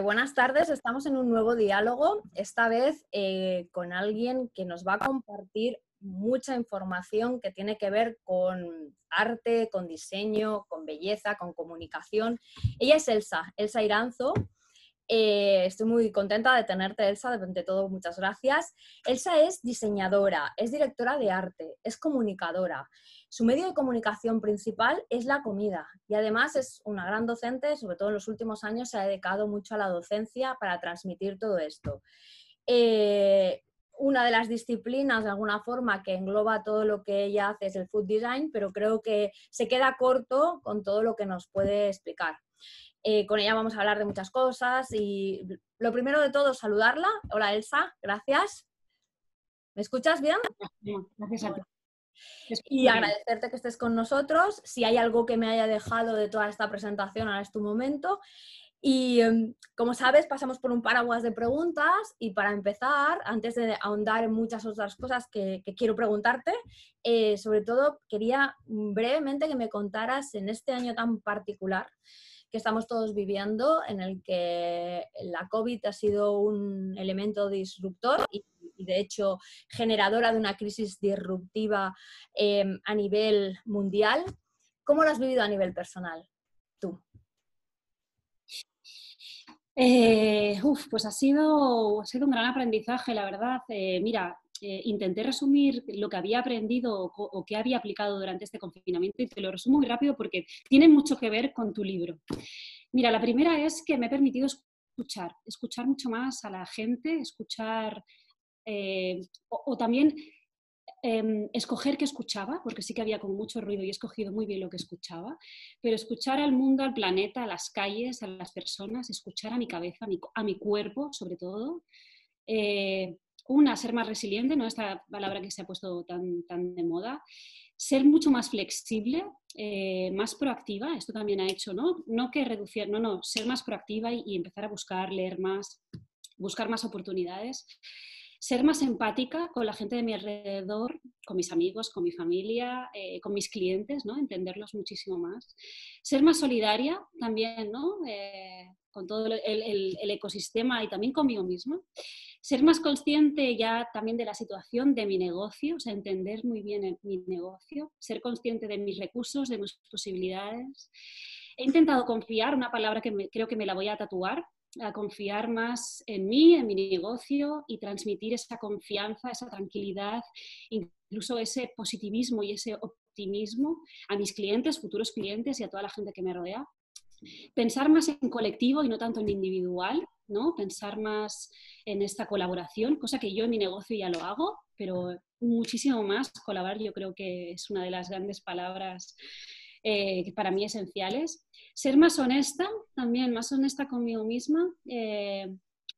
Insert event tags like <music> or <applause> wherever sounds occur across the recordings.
buenas tardes, estamos en un nuevo diálogo, esta vez eh, con alguien que nos va a compartir mucha información que tiene que ver con arte, con diseño, con belleza, con comunicación. Ella es Elsa, Elsa Iranzo. Eh, estoy muy contenta de tenerte, Elsa, de todo, muchas gracias. Elsa es diseñadora, es directora de arte, es comunicadora. Su medio de comunicación principal es la comida y además es una gran docente, sobre todo en los últimos años se ha dedicado mucho a la docencia para transmitir todo esto. Eh, una de las disciplinas, de alguna forma, que engloba todo lo que ella hace es el food design, pero creo que se queda corto con todo lo que nos puede explicar. Eh, con ella vamos a hablar de muchas cosas y lo primero de todo, saludarla. Hola Elsa, gracias. ¿Me escuchas bien? Gracias a ti. Y agradecerte que estés con nosotros. Si hay algo que me haya dejado de toda esta presentación, ahora es tu momento. Y em, como sabes, pasamos por un paraguas de preguntas y para empezar, antes de ahondar en muchas otras cosas que, quiero preguntarte, eh, sobre todo quería brevemente que me contaras en este año tan particular que estamos todos viviendo, en el que la COVID ha sido un elemento disruptor y de hecho generadora de una crisis disruptiva em, a nivel mundial. ¿Cómo lo has vivido a nivel personal tú? Eh, pues ha sido, ha sido un gran aprendizaje, la verdad. Eh, mira, intenté resumir lo que había aprendido o, o que había aplicado durante este confinamiento y te lo resumo muy rápido porque tiene mucho que ver con tu libro. Mira, la primera es que me he permitido escuchar, escuchar mucho más a la gente, escuchar eh, o, también em, escoger qué escuchaba, porque sí que había como mucho ruido y he escogido muy bien lo que escuchaba, pero escuchar al mundo, al planeta, a las calles, a las personas, escuchar a mi cabeza, a mi, cuerpo sobre todo. Eh, una, ser más resiliente, ¿no? esta palabra que se ha puesto tan, tan de moda, ser mucho más flexible, eh, más proactiva, esto también ha hecho, ¿no? No que reducir, no, no, ser más proactiva y, empezar a buscar, leer más, buscar más oportunidades ser más empática con la gente de mi alrededor, con mis amigos, con mi familia, eh, con mis clientes, ¿no? entenderlos muchísimo más. Ser más solidaria también, ¿no? Eh, con todo el, ecosistema y también conmigo misma. Ser más consciente ya también de la situación de mi negocio, o sea, entender muy bien mi negocio, ser consciente de mis recursos, de mis posibilidades. He intentado confiar, una palabra que creo que me la voy a tatuar, a confiar más en mí, en mi negocio y transmitir esa confianza, esa tranquilidad, incluso ese positivismo y ese optimismo a mis clientes, futuros clientes y a toda la gente que me rodea. Pensar más en colectivo y no tanto en individual, ¿no? Pensar más en esta colaboración, cosa que yo en mi negocio ya lo hago, pero muchísimo más colaborar yo creo que es una de las grandes palabras eh, para mí esenciales. Ser más honesta también, más honesta conmigo misma, eh,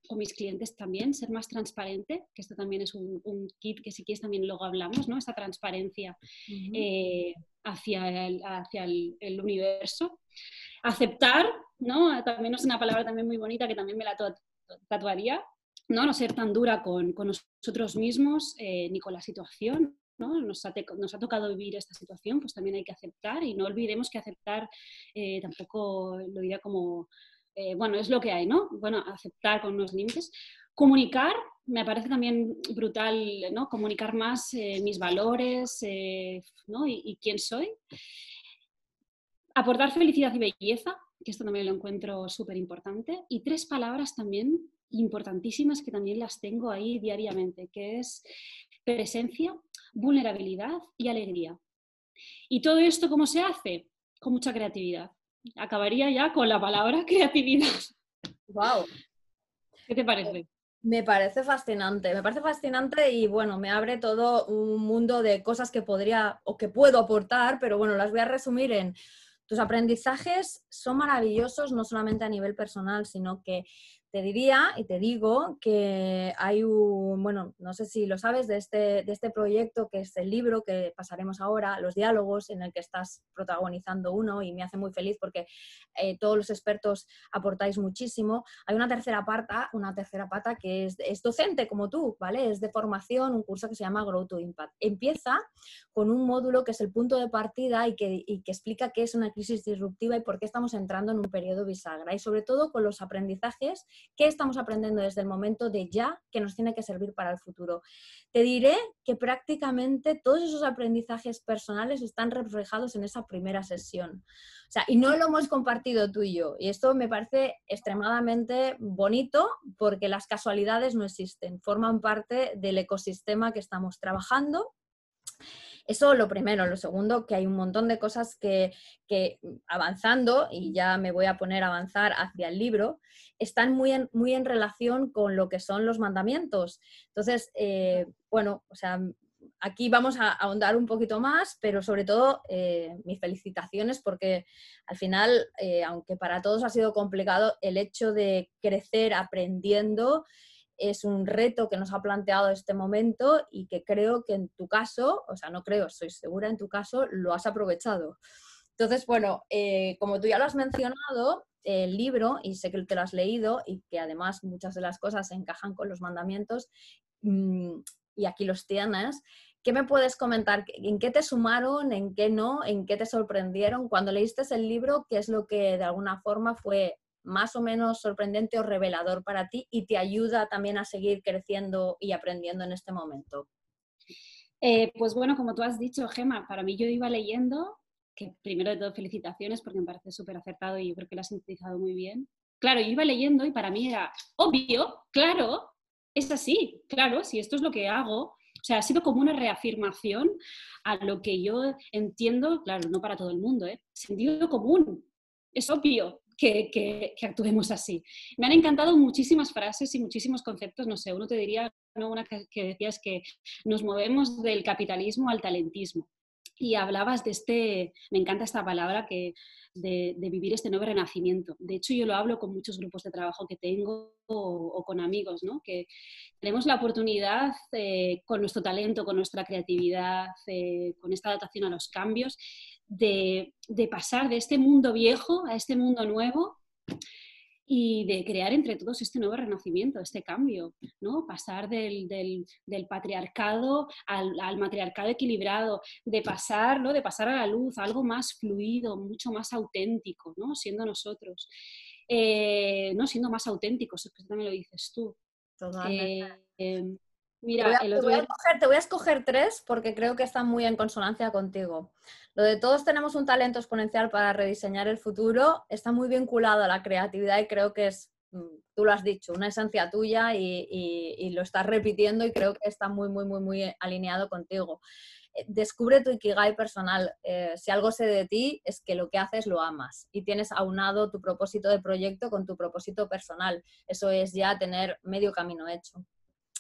con mis clientes también, ser más transparente, que esto también es un, kit que si quieres también luego hablamos, ¿no? Esta transparencia eh, hacia, el, hacia el, universo. Aceptar, ¿no? También es una palabra también muy bonita que también me la tatuaría, ¿no? No ser tan dura con, con nosotros mismos ni con la situación, nos, ha, tocado vivir esta situación, pues también hay que aceptar y no olvidemos que aceptar eh, tampoco lo diría como, eh, bueno, es lo que hay, ¿no? Bueno, aceptar con unos límites. Comunicar, me parece también brutal, ¿no? Comunicar más eh, mis valores, ¿no? Y, y quién soy. Aportar felicidad y belleza, que esto también lo encuentro súper importante. Y tres palabras también importantísimas que también las tengo ahí diariamente, que es presencia, vulnerabilidad y alegría. ¿Y todo esto cómo se hace? Con mucha creatividad. Acabaría ya con la palabra <laughs> creatividad. ¡Wow! ¿Qué te parece? Me parece fascinante, me parece fascinante y bueno, me abre todo un mundo de cosas que podría o que puedo aportar, pero bueno, las voy a resumir en tus aprendizajes son maravillosos, no solamente a nivel personal, sino que te diría y te digo que hay un, bueno, no sé si lo sabes, de este, de este proyecto que es el libro que pasaremos ahora, los diálogos, en el que estás protagonizando uno y me hace muy feliz porque eh, todos los expertos aportáis muchísimo. Hay una tercera pata, una tercera pata que es, es docente como tú, ¿vale? Es de formación, un curso que se llama Grow to Impact. Empieza con un módulo que es el punto de partida y que, y que explica qué es una crisis disruptiva y por qué estamos entrando en un periodo bisagra y sobre todo con los aprendizajes ¿Qué estamos aprendiendo desde el momento de ya que nos tiene que servir para el futuro? Te diré que prácticamente todos esos aprendizajes personales están reflejados en esa primera sesión. O sea, y no lo hemos compartido tú y yo. Y esto me parece extremadamente bonito porque las casualidades no existen, forman parte del ecosistema que estamos trabajando eso lo primero. Lo segundo, que hay un montón de cosas que, avanzando, y ya me voy a poner a avanzar hacia el libro, están muy en, muy en relación con lo que son los mandamientos. Entonces, eh, bueno, o sea, aquí vamos a ahondar un poquito más, pero sobre todo eh, mis felicitaciones porque al final, eh, aunque para todos ha sido complicado, el hecho de crecer aprendiendo es un reto que nos ha planteado este momento y que creo que en tu caso, o sea, no creo, soy segura en tu caso, lo has aprovechado. Entonces, bueno, eh, como tú ya lo has mencionado, el libro, y sé que te lo has leído y que además muchas de las cosas encajan con los mandamientos, mm, y aquí los tienes, ¿qué me puedes comentar? ¿En qué te sumaron? ¿En qué no? ¿En qué te sorprendieron? Cuando leíste el libro, ¿qué es lo que de alguna forma fue más o menos sorprendente o revelador para ti y te ayuda también a seguir creciendo y aprendiendo en este momento? Eh, pues bueno, como tú has dicho, Gema, para mí yo iba leyendo, que primero de todo felicitaciones porque me parece súper acertado y yo creo que lo has sintetizado muy bien. Claro, yo iba leyendo y para mí era obvio, claro, es así, claro, si esto es lo que hago. O sea, ha sido como una reafirmación a lo que yo entiendo, claro, no para todo el mundo, ¿eh? sentido común. Es obvio, que, actuemos así. Me han encantado muchísimas frases y muchísimos conceptos, no sé, uno te diría, una que, que decías que nos movemos del capitalismo al talentismo. Y hablabas de este, me encanta esta palabra, que de, vivir este nuevo renacimiento. De hecho, yo lo hablo con muchos grupos de trabajo que tengo o, con amigos, ¿no? que tenemos la oportunidad eh, con nuestro talento, con nuestra creatividad, eh, con esta adaptación a los cambios, de, pasar de este mundo viejo a este mundo nuevo y de crear entre todos este nuevo renacimiento, este cambio, ¿no? Pasar del, patriarcado al, matriarcado equilibrado, de pasar, ¿no? De pasar a la luz, algo más fluido, mucho más auténtico, ¿no? Siendo nosotros. Eh, no siendo más auténticos, es que también lo dices tú. Eh, em, Mira, te, voy a, escoger, tres porque creo que están muy en consonancia contigo. Lo de todos tenemos un talento exponencial para rediseñar el futuro está muy vinculado a la creatividad y creo que es, mm, tú lo has dicho, una esencia tuya y, lo estás repitiendo y creo que está muy, muy, muy, muy alineado contigo. Eh, descubre tu Ikigai personal. Eh, si algo sé de ti es que lo que haces lo amas y tienes aunado tu propósito de proyecto con tu propósito personal. Eso es ya tener medio camino hecho.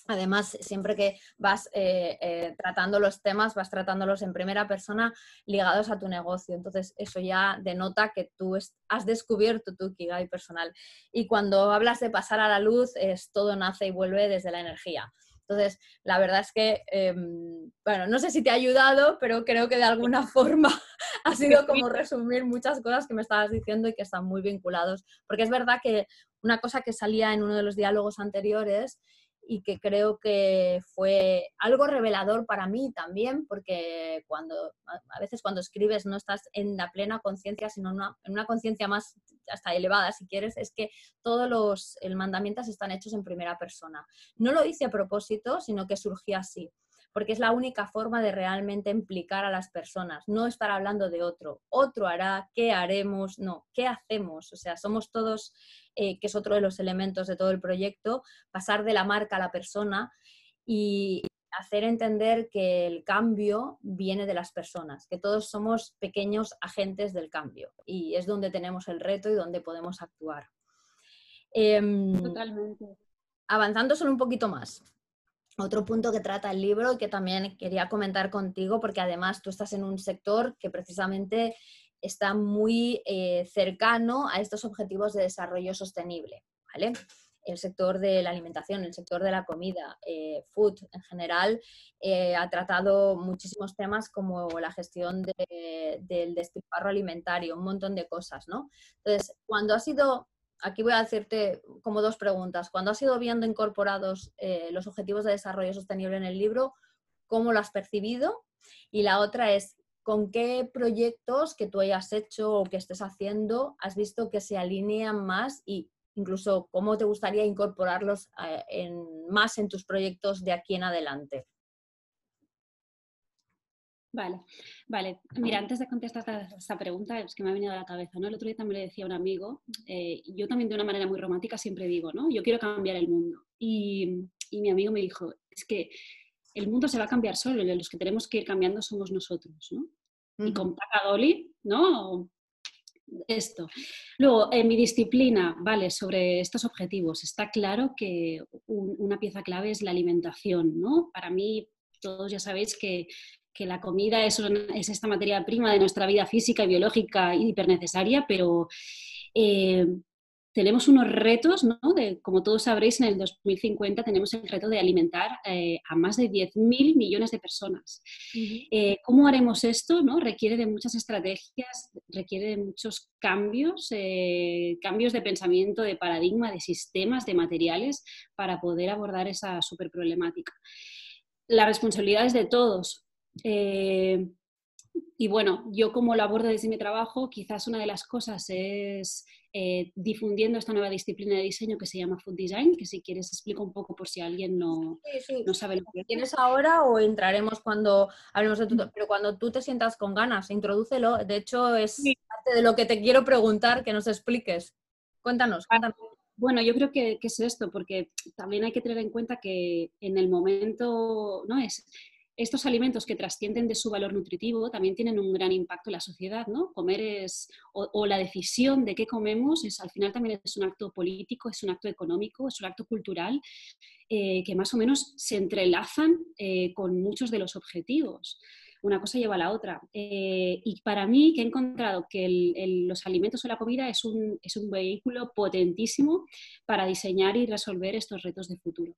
Además, siempre que vas eh, eh, tratando los temas, vas tratándolos en primera persona ligados a tu negocio. Entonces, eso ya denota que tú has descubierto tu Kigai personal. Y cuando hablas de pasar a la luz, es todo nace y vuelve desde la energía. Entonces, la verdad es que, em, bueno, no sé si te ha ayudado, pero creo que de alguna <laughs> forma <laughs> ha sido como resumir muchas cosas que me estabas diciendo y que están muy vinculados. Porque es verdad que una cosa que salía en uno de los diálogos anteriores y que creo que fue algo revelador para mí también, porque cuando a veces cuando escribes no estás en la plena conciencia, sino en una, conciencia más hasta elevada, si quieres, es que todos los mandamientos están hechos en primera persona. No lo hice a propósito, sino que surgió así porque es la única forma de realmente implicar a las personas, no estar hablando de otro. Otro hará, ¿qué haremos? No, ¿qué hacemos? O sea, somos todos, eh, que es otro de los elementos de todo el proyecto, pasar de la marca a la persona y hacer entender que el cambio viene de las personas, que todos somos pequeños agentes del cambio y es donde tenemos el reto y donde podemos actuar. Em, Totalmente. Avanzando solo un poquito más. Otro punto que trata el libro y que también quería comentar contigo, porque además tú estás en un sector que precisamente está muy eh, cercano a estos objetivos de desarrollo sostenible. ¿vale? el sector de la alimentación, el sector de la comida, eh, food en general, eh, ha tratado muchísimos temas como la gestión del despilfarro alimentario, un montón de cosas, ¿no? Entonces, cuando ha sido, aquí voy a hacerte como dos preguntas, cuando has ido viendo incorporados eh, los objetivos de desarrollo sostenible en el libro, ¿cómo lo has percibido? Y la otra es, ¿con qué proyectos que tú hayas hecho o que estés haciendo has visto que se alinean más y incluso cómo te gustaría incorporarlos eh, más en tus proyectos de aquí en adelante? Vale, vale. Mira, antes de contestar esta, pregunta, es que me ha venido a la cabeza, ¿no? El otro día también le decía a un amigo, eh, yo también de una manera muy romántica siempre digo, ¿no? Yo quiero cambiar el mundo. Y, mi amigo me dijo, es que el mundo se va a cambiar solo, y los que tenemos que ir cambiando somos nosotros, ¿no? Y con Paca ¿no? Esto. Luego, en mi disciplina, vale, sobre estos objetivos, está claro que una pieza clave es la alimentación, ¿no? Para mí, todos ya sabéis que que la comida es, es, esta materia prima de nuestra vida física y biológica hiper necesaria, pero eh, tenemos unos retos, ¿no? De, como todos sabréis, en el 2050 tenemos el reto de alimentar eh, a más de 10.000 millones de personas. Eh, ¿Cómo haremos esto? ¿no? Requiere de muchas estrategias, requiere de muchos cambios, cambios de pensamiento, de paradigma, de sistemas, de materiales para poder abordar esa super problemática. La responsabilidad es de todos, eh, y bueno, yo como lo abordo desde mi trabajo, quizás una de las cosas es eh, difundiendo esta nueva disciplina de diseño que se llama Food Design, que si quieres explico un poco por si alguien no, no sabe lo que ¿Tienes ahora o entraremos cuando hablemos de tu... Pero cuando tú te sientas con ganas, introdúcelo. De hecho, es parte de lo que te quiero preguntar, que nos expliques. Cuéntanos, cuéntanos. Bueno, yo creo que, que, es esto, porque también hay que tener en cuenta que en el momento, ¿no? Es, estos alimentos que trascienden de su valor nutritivo también tienen un gran impacto en la sociedad, ¿no? Comer es, o, la decisión de qué comemos, es, al final también es un acto político, es un acto económico, es un acto cultural, eh, que más o menos se entrelazan eh, con muchos de los objetivos una cosa lleva a la otra. Eh, y para mí, que he encontrado que los alimentos o la comida es un, es un, vehículo potentísimo para diseñar y resolver estos retos de futuro.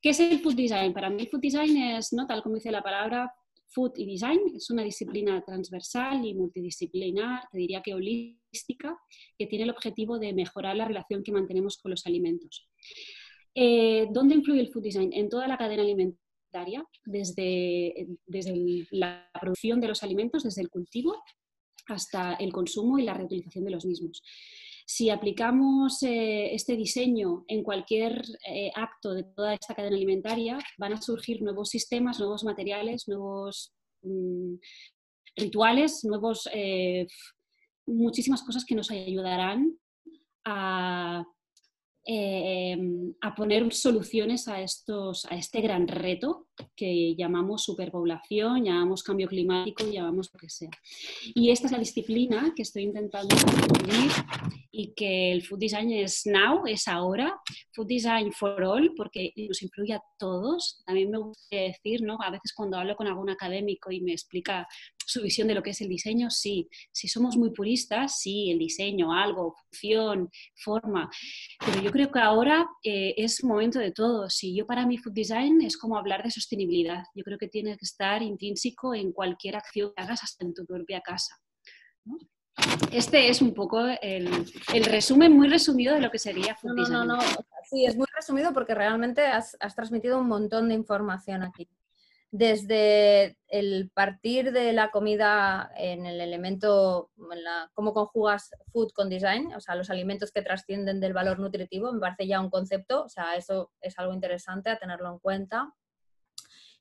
¿Qué es el food design? Para mí el food design es, ¿no? tal como dice la palabra, food y design, es una disciplina transversal y multidisciplinar, te diría que holística, que tiene el objetivo de mejorar la relación que mantenemos con los alimentos. Eh, ¿Dónde influye el food design? En toda la cadena alimentaria desde, desde la producción de los alimentos, desde el cultivo hasta el consumo y la reutilización de los mismos. Si aplicamos eh, este diseño en cualquier eh, acto de toda esta cadena alimentaria, van a surgir nuevos sistemas, nuevos materiales, nuevos mm, rituales, nuevos, eh, muchísimas cosas que nos ayudarán a Em, a poner soluciones a, estos, a este gran reto que llamamos superpoblación, llamamos cambio climático, llamamos lo que sea. Y esta es la disciplina que estoy intentando construir y que el Food Design es now, es ahora, Food Design for all, porque nos incluye a todos. También me gusta decir, ¿no? a veces cuando hablo con algún académico y me explica su visión de lo que es el diseño, sí. Si somos muy puristas, sí, el diseño, algo, función, forma. Pero yo creo que ahora eh, es momento de todo. Si yo para mí food design es como hablar de sostenibilidad. Yo creo que tiene que estar intrínseco en cualquier acción que hagas hasta en tu propia casa. Este es un poco el, resumen muy resumido de lo que sería food no, No, no, no. Sí, es muy resumido porque realmente has transmitido un montón de información aquí desde el partir de la comida en el elemento, en la, cómo conjugas food con design, o sea, los alimentos que trascienden del valor nutritivo, me parece ya un concepto, o sea, eso es algo interesante a tenerlo en cuenta.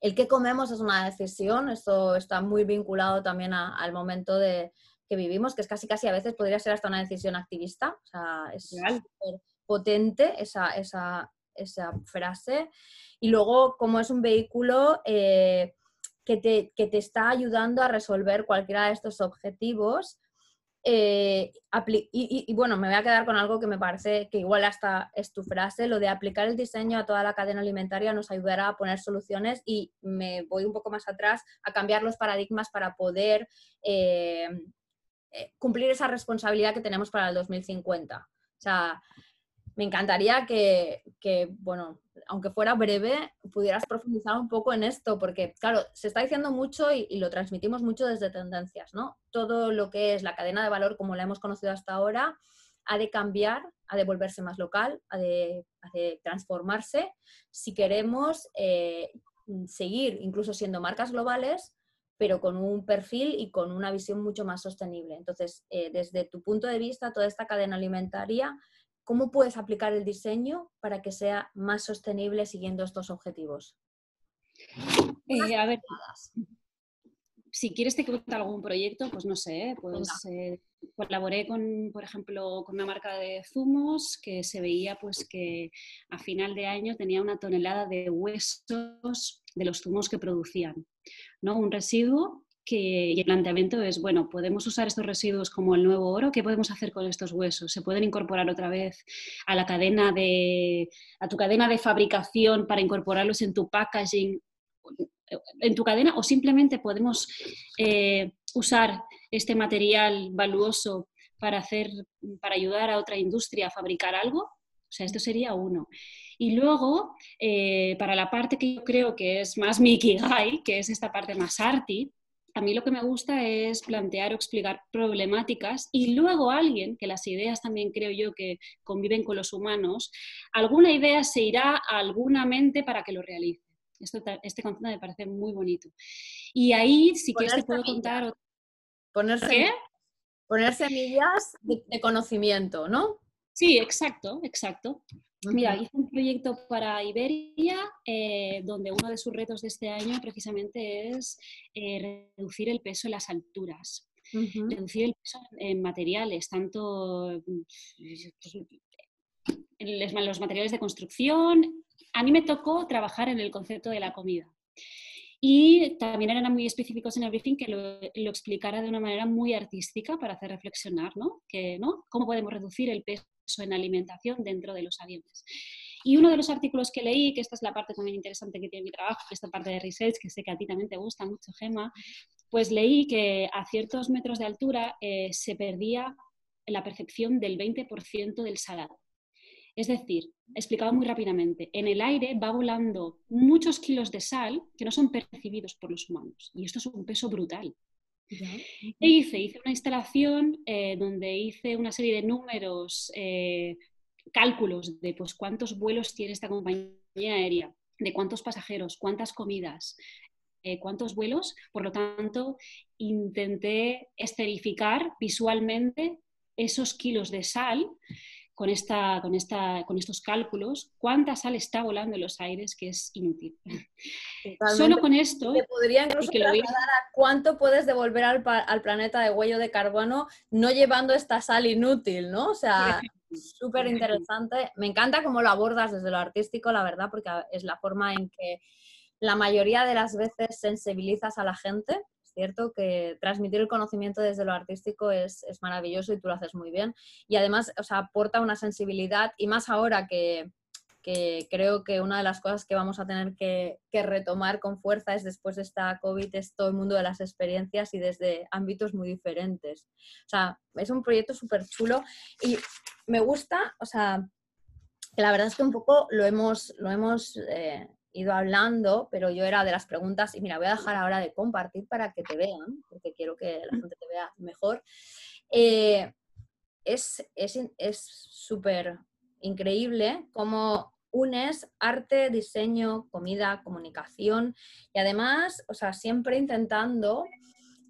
El que comemos es una decisión, esto está muy vinculado también al momento de, que vivimos, que es casi casi a veces podría ser hasta una decisión activista, o sea, es potente esa, esa, esa frase. Y luego, como es un vehículo eh, que, te, que, te, está ayudando a resolver cualquiera de estos objetivos. Eh, y, bueno, me voy a quedar con algo que me parece que igual hasta es tu frase, lo de aplicar el diseño a toda la cadena alimentaria nos ayudará a poner soluciones y me voy un poco más atrás a cambiar los paradigmas para poder eh, cumplir esa responsabilidad que tenemos para el 2050. O sea, me encantaría que, bueno, aunque fuera breve, pudieras profundizar un poco en esto, porque, claro, se está diciendo mucho y, lo transmitimos mucho desde tendencias, ¿no? Todo lo que es la cadena de valor como la hemos conocido hasta ahora ha de cambiar, ha de volverse más local, ha de, transformarse si queremos eh, seguir incluso siendo marcas globales, pero con un perfil y con una visión mucho más sostenible. Entonces, eh, desde tu punto de vista, toda esta cadena alimentaria, ¿cómo puedes aplicar el diseño para que sea más sostenible siguiendo estos objetivos? Eh, a ver, si quieres te cuento algún proyecto, pues no sé, pues eh, colaboré con, por ejemplo, con una marca de zumos que se veía pues que a final de año tenía una tonelada de huesos de los zumos que producían, ¿no? Un residuo que, y el planteamiento es, bueno, podemos usar estos residuos como el nuevo oro, ¿qué podemos hacer con estos huesos? ¿Se pueden incorporar otra vez a la cadena de, a tu cadena de fabricación para incorporarlos en tu packaging en tu cadena o simplemente podemos eh, usar este material valuoso para, hacer, para ayudar a otra industria a fabricar algo. O sea, esto sería uno. Y luego, eh, para la parte que yo creo que es más Mikigai, que es esta parte más arty, a mí lo que me gusta es plantear o explicar problemáticas y luego alguien, que las ideas también creo yo que conviven con los humanos, alguna idea se irá a alguna mente para que lo realice este concepto me parece muy bonito. Y ahí, si quieres, te puedo contar. Ponerse, poner semillas de, conocimiento, ¿no? Sí, exacto, exacto. Mira, hice un proyecto para Iberia eh, donde uno de sus retos de este año precisamente es eh, reducir el peso en las alturas. Reducir el peso en materiales, tanto pues, en los materiales de construcción, a mí me tocó trabajar en el concepto de la comida. Y también eran muy específicos en el briefing que lo, explicara de una manera muy artística para hacer reflexionar, ¿no? Que, ¿no? ¿Cómo podemos reducir el peso en alimentación dentro de los aviones? Y uno de los artículos que leí, que esta es la parte también interesante que tiene mi trabajo, esta parte de research, que sé que a ti también te gusta mucho, Gema, pues leí que a ciertos metros de altura eh, se perdía la percepción del 20% del salado. Es decir, explicado muy rápidamente, en el aire va volando muchos kilos de sal que no son percibidos por los humanos. Y esto es un peso brutal. ¿Qué hice? Hice una instalación eh, donde hice una serie de números, eh, cálculos de pues, cuántos vuelos tiene esta compañía aérea, de cuántos pasajeros, cuántas comidas, eh, cuántos vuelos. Por lo tanto, intenté esterificar visualmente esos kilos de sal con, esta, con, esta, con estos cálculos cuánta sal está volando en los aires, que es inútil. Solo con esto... Te podría incluso que a cuánto puedes devolver al, al, planeta de huello de carbono no llevando esta sal inútil, ¿no? O sea, súper interesante. Me encanta cómo lo abordas desde lo artístico, la verdad, porque es la forma en que la mayoría de las veces sensibilizas a la gente cierto que transmitir el conocimiento desde lo artístico es, maravilloso y tú lo haces muy bien. Y además, o sea, aporta una sensibilidad y más ahora que, creo que una de las cosas que vamos a tener que, retomar con fuerza es después de esta COVID, es todo el mundo de las experiencias y desde ámbitos muy diferentes. O sea, es un proyecto súper chulo y me gusta, o sea, que la verdad es que un poco lo hemos, lo hemos eh, ido hablando, pero yo era de las preguntas, y mira, voy a dejar ahora de compartir para que te vean, porque quiero que la gente te vea mejor. Eh, es súper increíble cómo unes arte, diseño, comida, comunicación y además, o sea, siempre intentando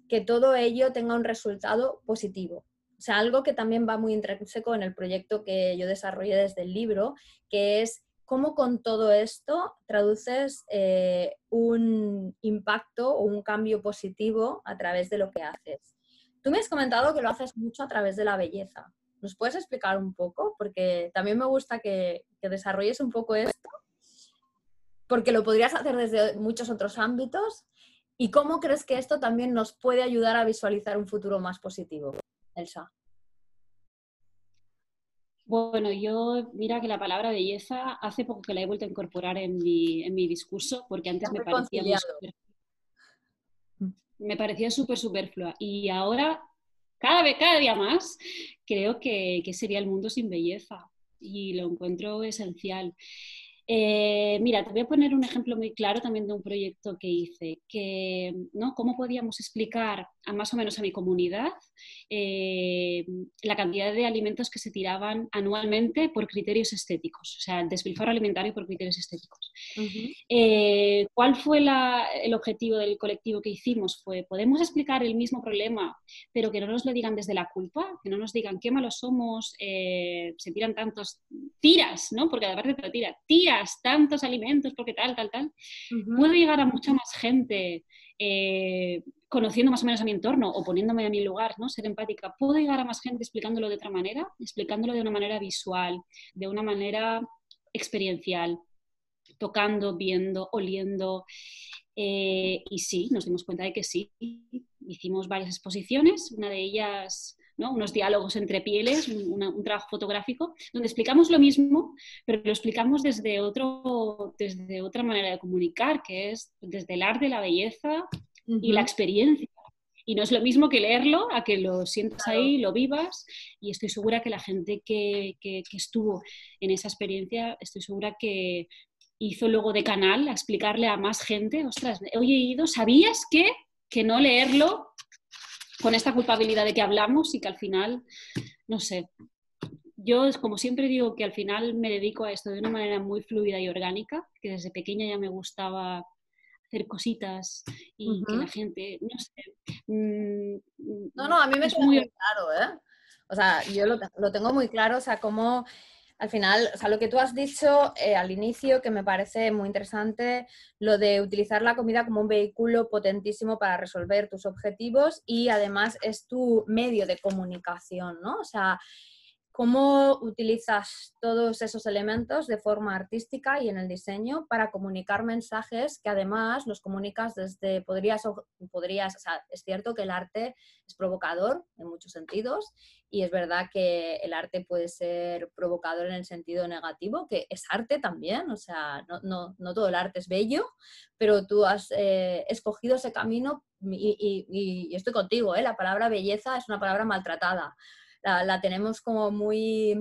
que todo ello tenga un resultado positivo. O sea, algo que también va muy intrínseco en el proyecto que yo desarrollé desde el libro, que es cómo con todo esto traduces eh, un impacto o un cambio positivo a través de lo que haces. Tú me has comentado que lo haces mucho a través de la belleza. ¿Nos puedes explicar un poco? Porque también me gusta que, desarrolles un poco esto, porque lo podrías hacer desde muchos otros ámbitos. ¿Y cómo crees que esto también nos puede ayudar a visualizar un futuro más positivo, Elsa? Bueno, yo, mira que la palabra belleza hace poco que la he vuelto a incorporar en mi, en mi discurso, porque antes me parecía, me parecía súper superflua. Y ahora, cada vez, cada día más, creo que, que, sería el mundo sin belleza. y lo encuentro esencial. Eh, mira, te voy a poner un ejemplo muy claro también de un proyecto que hice, que, ¿no? ¿Cómo podíamos explicar a más o menos a mi comunidad eh, la cantidad de alimentos que se tiraban anualmente por criterios estéticos? O sea, el despilfarro alimentario por criterios estéticos. Eh, ¿Cuál fue el objetivo del colectivo que hicimos? Fue, podemos explicar el mismo problema, pero que no nos lo digan desde la culpa, que no nos digan qué malos somos, se tiran tantos tiras, ¿no? Porque aparte te lo tira, tiras tantos alimentos porque tal, tal, tal, puedo llegar a mucha más gente eh, conociendo más o menos a mi entorno o poniéndome a mi lugar, ¿no? Ser empática. Puedo llegar a más gente explicándolo de otra manera, explicándolo de una manera visual, de una manera experiencial, tocando, viendo, oliendo. Eh, y sí, nos dimos cuenta de que sí. Hicimos varias exposiciones, una de ellas unos diálogos entre pieles, un, trabajo fotográfico, donde explicamos lo mismo, pero lo explicamos desde, otro, desde otra manera de comunicar, que es desde el arte, la belleza y la experiencia. Y no es lo mismo que leerlo, a que lo sientas ahí, lo vivas, y estoy segura que la gente que, que, estuvo en esa experiencia, estoy segura que hizo luego de canal a explicarle a más gente, ostras, he oído, ¿sabías que, que no leerlo con esta culpabilidad de que hablamos y que al final, no sé, yo como siempre digo que al final me dedico a esto de una manera muy fluida y orgánica, que desde pequeña ya me gustaba hacer cositas y que la gente, no sé. Mm, no, no, a mí me es muy claro, ¿eh? O sea, yo lo, lo tengo muy claro, o sea, cómo al final, o sea, lo que tú has dicho eh, al inicio, que me parece muy interesante, lo de utilizar la comida como un vehículo potentísimo para resolver tus objetivos y además es tu medio de comunicación, ¿no? O sea, ¿Cómo utilizas todos esos elementos de forma artística y en el diseño para comunicar mensajes que además los comunicas desde, podrías, podrías, o sea, es cierto que el arte es provocador en muchos sentidos y es verdad que el arte puede ser provocador en el sentido negativo, que es arte también, o sea, no, no, todo el arte es bello, pero tú has eh, escogido ese camino y, y, estoy contigo, ¿eh? la palabra belleza es una palabra maltratada la, tenemos como muy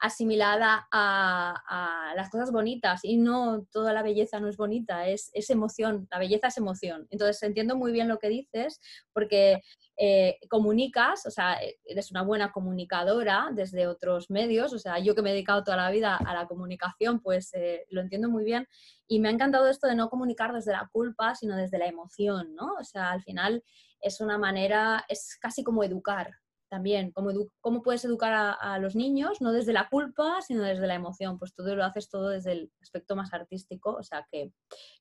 asimilada a, las cosas bonitas y no toda la belleza no es bonita, es, es, emoción, la belleza es emoción. Entonces entiendo muy bien lo que dices porque eh, comunicas, o sea, eres una buena comunicadora desde otros medios, o sea, yo que me he dedicado toda la vida a la comunicación, pues eh, lo entiendo muy bien y me ha encantado esto de no comunicar desde la culpa, sino desde la emoción, ¿no? O sea, al final es una manera, es casi como educar, también, cómo, cómo puedes educar a, los niños, no desde la culpa, sino desde la emoción. Pues todo lo haces todo desde el aspecto más artístico. O sea que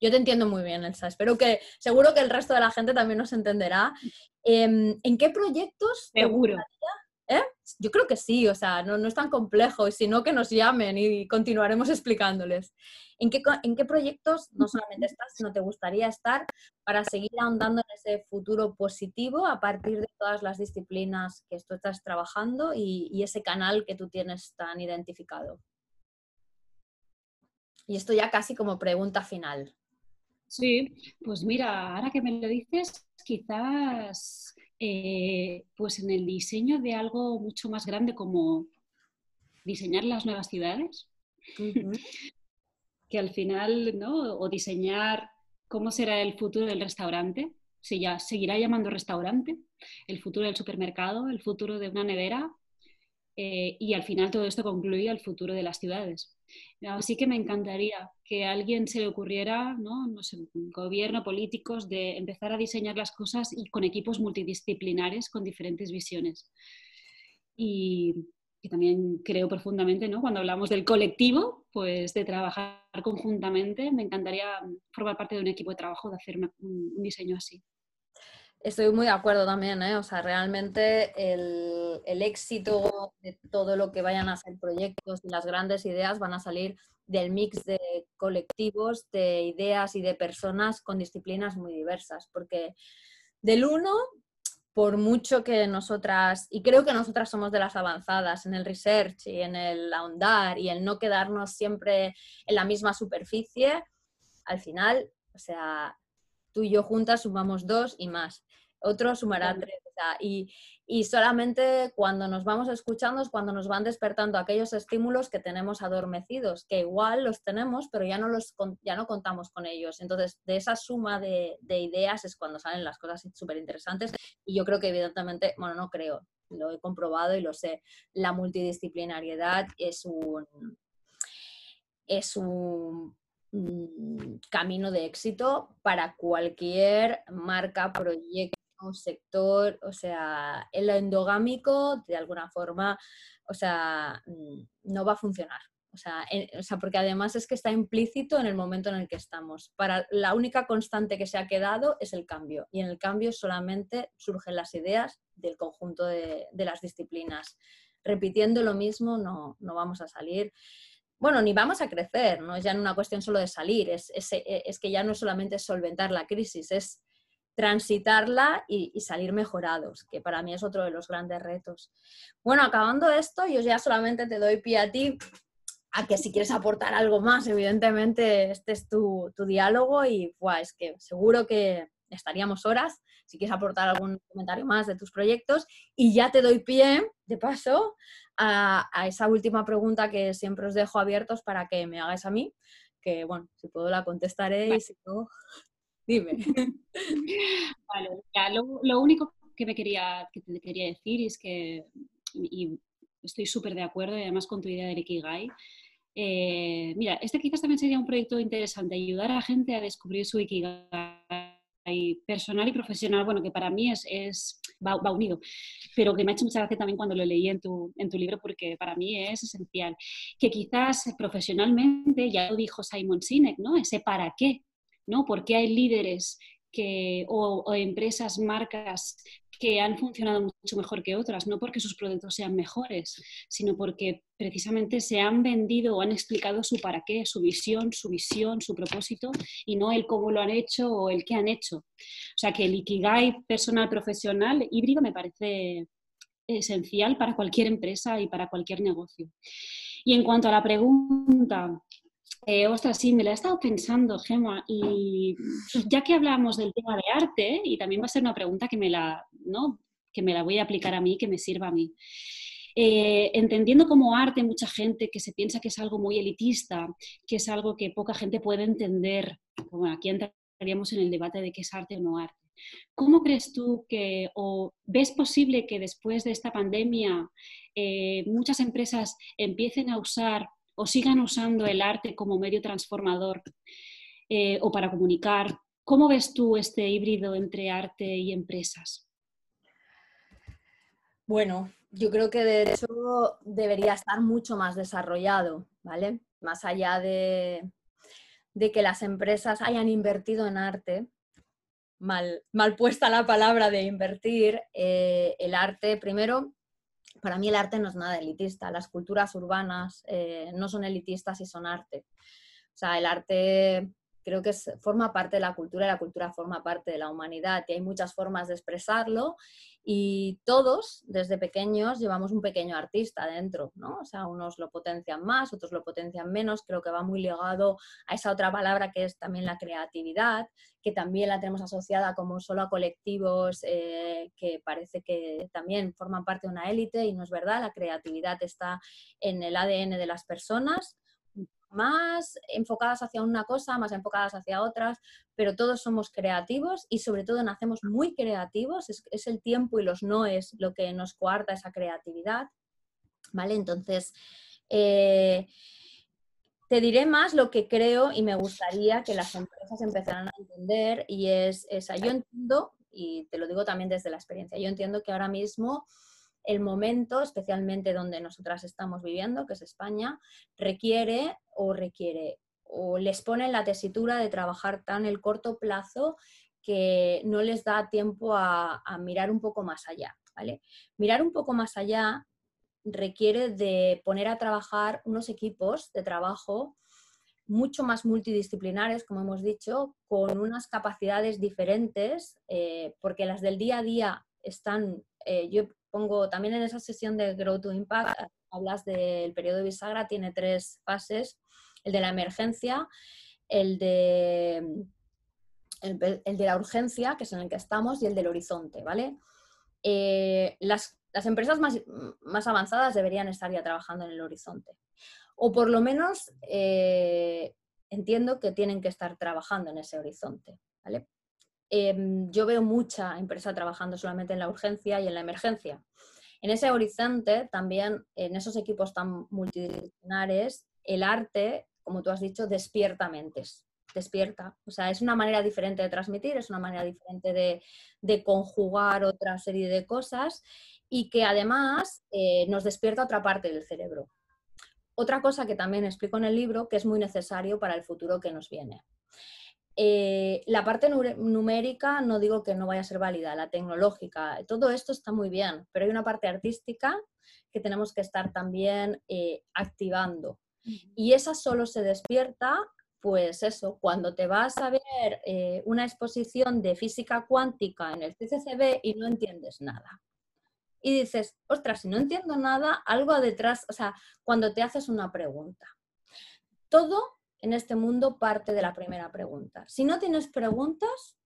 yo te entiendo muy bien, Elsa. Espero que, seguro que el resto de la gente también nos entenderá. Em, ¿En qué proyectos? Seguro. Yo creo que sí, o sea, no, no es tan complejo, sino que nos llamen y continuaremos explicándoles. ¿En qué, ¿En qué proyectos no solamente estás, sino te gustaría estar para seguir ahondando en ese futuro positivo a partir de todas las disciplinas que tú estás trabajando y, y ese canal que tú tienes tan identificado? Y esto ya casi como pregunta final. Sí, pues mira, ahora que me lo dices, quizás eh, pues en el diseño de algo mucho más grande como diseñar las nuevas ciudades, que al final, ¿no? O diseñar cómo será el futuro del restaurante, si ya seguirá llamando restaurante, el futuro del supermercado, el futuro de una nevera, eh, y al final todo esto concluye el futuro de las ciudades. Así que me encantaría que a alguien se le ocurriera, ¿no? no sé, gobierno, políticos, de empezar a diseñar las cosas y con equipos multidisciplinares con diferentes visiones. Y también creo profundamente, ¿no? Cuando hablamos del colectivo, pues de trabajar conjuntamente, me encantaría formar parte de un equipo de trabajo, de hacer un diseño así. Estoy muy de acuerdo también, ¿eh? o sea, realmente el, el, éxito de todo lo que vayan a ser proyectos y las grandes ideas van a salir del mix de colectivos, de ideas y de personas con disciplinas muy diversas, porque del uno, por mucho que nosotras, y creo que nosotras somos de las avanzadas en el research y en el ahondar y el no quedarnos siempre en la misma superficie, al final, o sea, tú y yo juntas sumamos dos y más otro sumará tres. y, y, solamente cuando nos vamos escuchando es cuando nos van despertando aquellos estímulos que tenemos adormecidos, que igual los tenemos, pero ya no, los, ya no contamos con ellos. Entonces, de esa suma de, de ideas es cuando salen las cosas súper interesantes y yo creo que evidentemente, bueno, no creo, lo he comprobado y lo sé, la multidisciplinariedad es un, es un camino de éxito para cualquier marca, proyecto, sector, o sea, el endogámico de alguna forma, o sea, mm, no va a funcionar. O sea, o sea, porque además es que está implícito en el momento en el que estamos. Para la única constante que se ha quedado es el cambio y en el cambio solamente surgen las ideas del conjunto de, de las disciplinas. Repitiendo lo mismo no, no, vamos a salir. Bueno, ni vamos a crecer, no es ya una cuestión solo de salir, es, es, es que ya no solamente solventar la crisis, es transitarla y, salir mejorados, que para mí es otro de los grandes retos. Bueno, acabando esto, yo ya solamente te doy pie a ti a que si quieres aportar algo más, evidentemente este es tu, tu diálogo y es que seguro que estaríamos horas si quieres aportar algún comentario más de tus proyectos y ya te doy pie, de paso, a, a esa última pregunta que siempre os dejo abiertos para que me hagáis a mí, que bueno, si puedo la contestaré y si no, <laughs> dime. Vale, ya, lo, lo, único que me quería, que te quería decir es que, y estoy súper de acuerdo y además con tu idea de Ikigai. Eh, mira, este quizás también sería un proyecto interesante, ayudar a la gente a descubrir su Ikigai personal y profesional, bueno, que para mí es, es va, va, unido, pero que me ha hecho mucha gracia también cuando lo leí en tu, en tu libro porque para mí es esencial. Que quizás profesionalmente, ya lo dijo Simon Sinek, ¿no? Ese para qué, ¿no? Porque hay líderes o, o, empresas, marcas que han funcionado mucho mejor que otras, no porque sus productos sean mejores, sino porque precisamente se han vendido o han explicado su para qué, su visión, su visión, su propósito y no el cómo lo han hecho o el qué han hecho. O sea que el Ikigai personal profesional híbrido me parece esencial para cualquier empresa y para cualquier negocio. Y en cuanto a la pregunta eh, ostras, sí, me la he estado pensando, Gemma, y ya que hablamos del tema de arte, y también va a ser una pregunta que me la, ¿no? que me la voy a aplicar a mí, que me sirva a mí. Eh, entendiendo como arte mucha gente que se piensa que es algo muy elitista, que es algo que poca gente puede entender, bueno, aquí entraríamos en el debate de qué es arte o no arte. ¿Cómo crees tú que, o ves posible que después de esta pandemia eh, muchas empresas empiecen a usar o sigan usando el arte como medio transformador eh, o para comunicar. ¿Cómo ves tú este híbrido entre arte y empresas? Bueno, yo creo que de hecho debería estar mucho más desarrollado, ¿vale? Más allá de, que las empresas hayan invertido en arte, mal, mal puesta la palabra de invertir, eh, el arte primero para mí el arte no es nada elitista. Las culturas urbanas eh, no son elitistas y son arte. O sea, el arte creo que es, forma parte de la cultura y la cultura forma parte de la humanidad y hay muchas formas de expresarlo y todos desde pequeños llevamos un pequeño artista dentro, ¿no? O sea, unos lo potencian más, otros lo potencian menos, creo que va muy ligado a esa otra palabra que es también la creatividad, que también la tenemos asociada como solo a colectivos eh, que parece que también forman parte de una élite y no es verdad, la creatividad está en el ADN de las personas más enfocadas hacia una cosa, más enfocadas hacia otras, pero todos somos creativos y sobre todo nacemos muy creativos, es, el tiempo y los no es lo que nos coarta esa creatividad, ¿vale? Entonces, eh, te diré más lo que creo y me gustaría que las empresas empezaran a entender y es esa, yo entiendo, y te lo digo también desde la experiencia, yo entiendo que ahora mismo el momento, especialmente donde nosotras estamos viviendo, que es España, requiere o requiere o les pone la tesitura de trabajar tan el corto plazo que no les da tiempo a, a mirar un poco más allá. ¿vale? Mirar un poco más allá requiere de poner a trabajar unos equipos de trabajo mucho más multidisciplinares, como hemos dicho, con unas capacidades diferentes, eh, porque las del día a día están, eh, yo pongo también en esa sesión de Grow to Impact, hablas del periodo bisagra, tiene tres fases, el de la emergencia, el de, el, de la urgencia, que es en el que estamos, y el del horizonte, ¿vale? eh, las, empresas más, más, avanzadas deberían estar ya trabajando en el horizonte. O por lo menos eh, entiendo que tienen que estar trabajando en ese horizonte. Em, yo veo mucha empresa trabajando solamente en la urgencia y en la emergencia. En ese horizonte, también en esos equipos tan multidisciplinares, el arte, como tú has dicho, despierta mentes. Despierta. O sea, es una manera diferente de transmitir, es una manera diferente de, conjugar otra serie de cosas y que además eh, nos despierta otra parte del cerebro. Otra cosa que también explico en el libro que es muy necesario para el futuro que nos viene. Eh, la parte numérica no digo que no vaya a ser válida, la tecnológica, todo esto está muy bien, pero hay una parte artística que tenemos que estar también eh, activando. Y esa solo se despierta, pues eso, cuando te vas a ver eh, una exposición de física cuántica en el CCCB y no entiendes nada y dices, ostras, si no entiendo nada, algo detrás, o sea, cuando te haces una pregunta. Todo en este mundo parte de la primera pregunta. Si no tienes preguntas,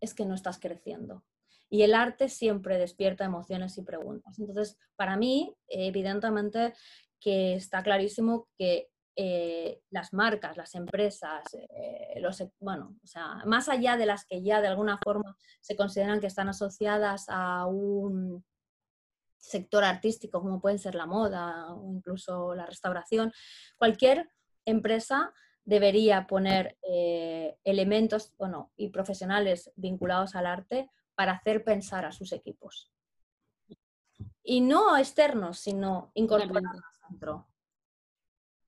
es que no estás creciendo. Y el arte siempre despierta emociones y preguntas. Entonces, para mí, evidentemente que está clarísimo que eh, las marcas, las empresas, eh, los, bueno, o sea, más allá de las que ya de alguna forma se consideran que están asociadas a un sector artístico, como pueden ser la moda o incluso la restauración, cualquier empresa debería poner eh, elementos bueno, y profesionales vinculados al arte para hacer pensar a sus equipos. Y no externos, sino incorporados dentro.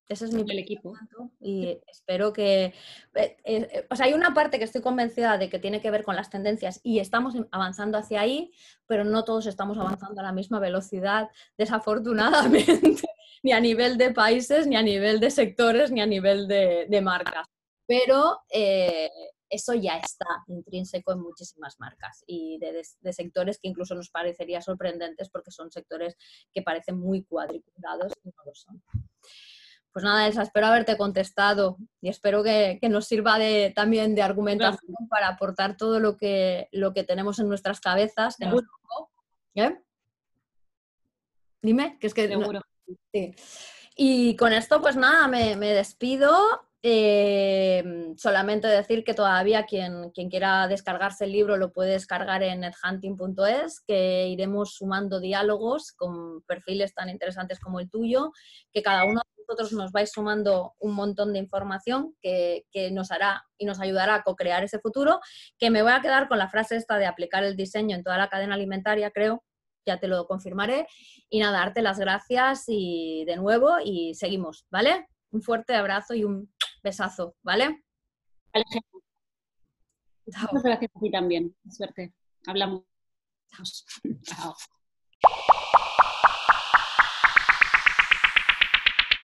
Ese es mi el equipo. Y espero que... Eh, eh, o sea, hay una parte que estoy convencida de que tiene que ver con las tendencias y estamos avanzando hacia ahí, pero no todos estamos avanzando a la misma velocidad, <laughs> desafortunadamente, ni a nivel de países, ni a nivel de sectores, ni a nivel de, marcas. Pero eh, eso ya está intrínseco en muchísimas marcas y de, de, sectores que incluso nos parecería sorprendentes porque son sectores que parecen muy cuadriculados y no lo son. Pues nada, Elsa, espero haberte contestado y espero que, nos sirva de, también de argumentación para aportar todo lo que, lo que tenemos en nuestras cabezas. ¿Eh? Dime, que es que... Seguro. Y con esto, pues nada, me, despido. Eh, solamente decir que todavía quien, quien, quiera descargarse el libro lo puede descargar en nethunting.es, que iremos sumando diálogos con perfiles tan interesantes como el tuyo, que cada uno vosotros nos vais sumando un montón de información que, nos hará y nos ayudará a co-crear ese futuro, que me voy a quedar con la frase esta de aplicar el diseño en toda la cadena alimentaria, creo, ya te lo confirmaré. Y nada, darte las gracias y de nuevo y seguimos, ¿vale? Un fuerte abrazo y un besazo, ¿vale? Muchas gracias a ti también. Suerte. Hablamos. Chao.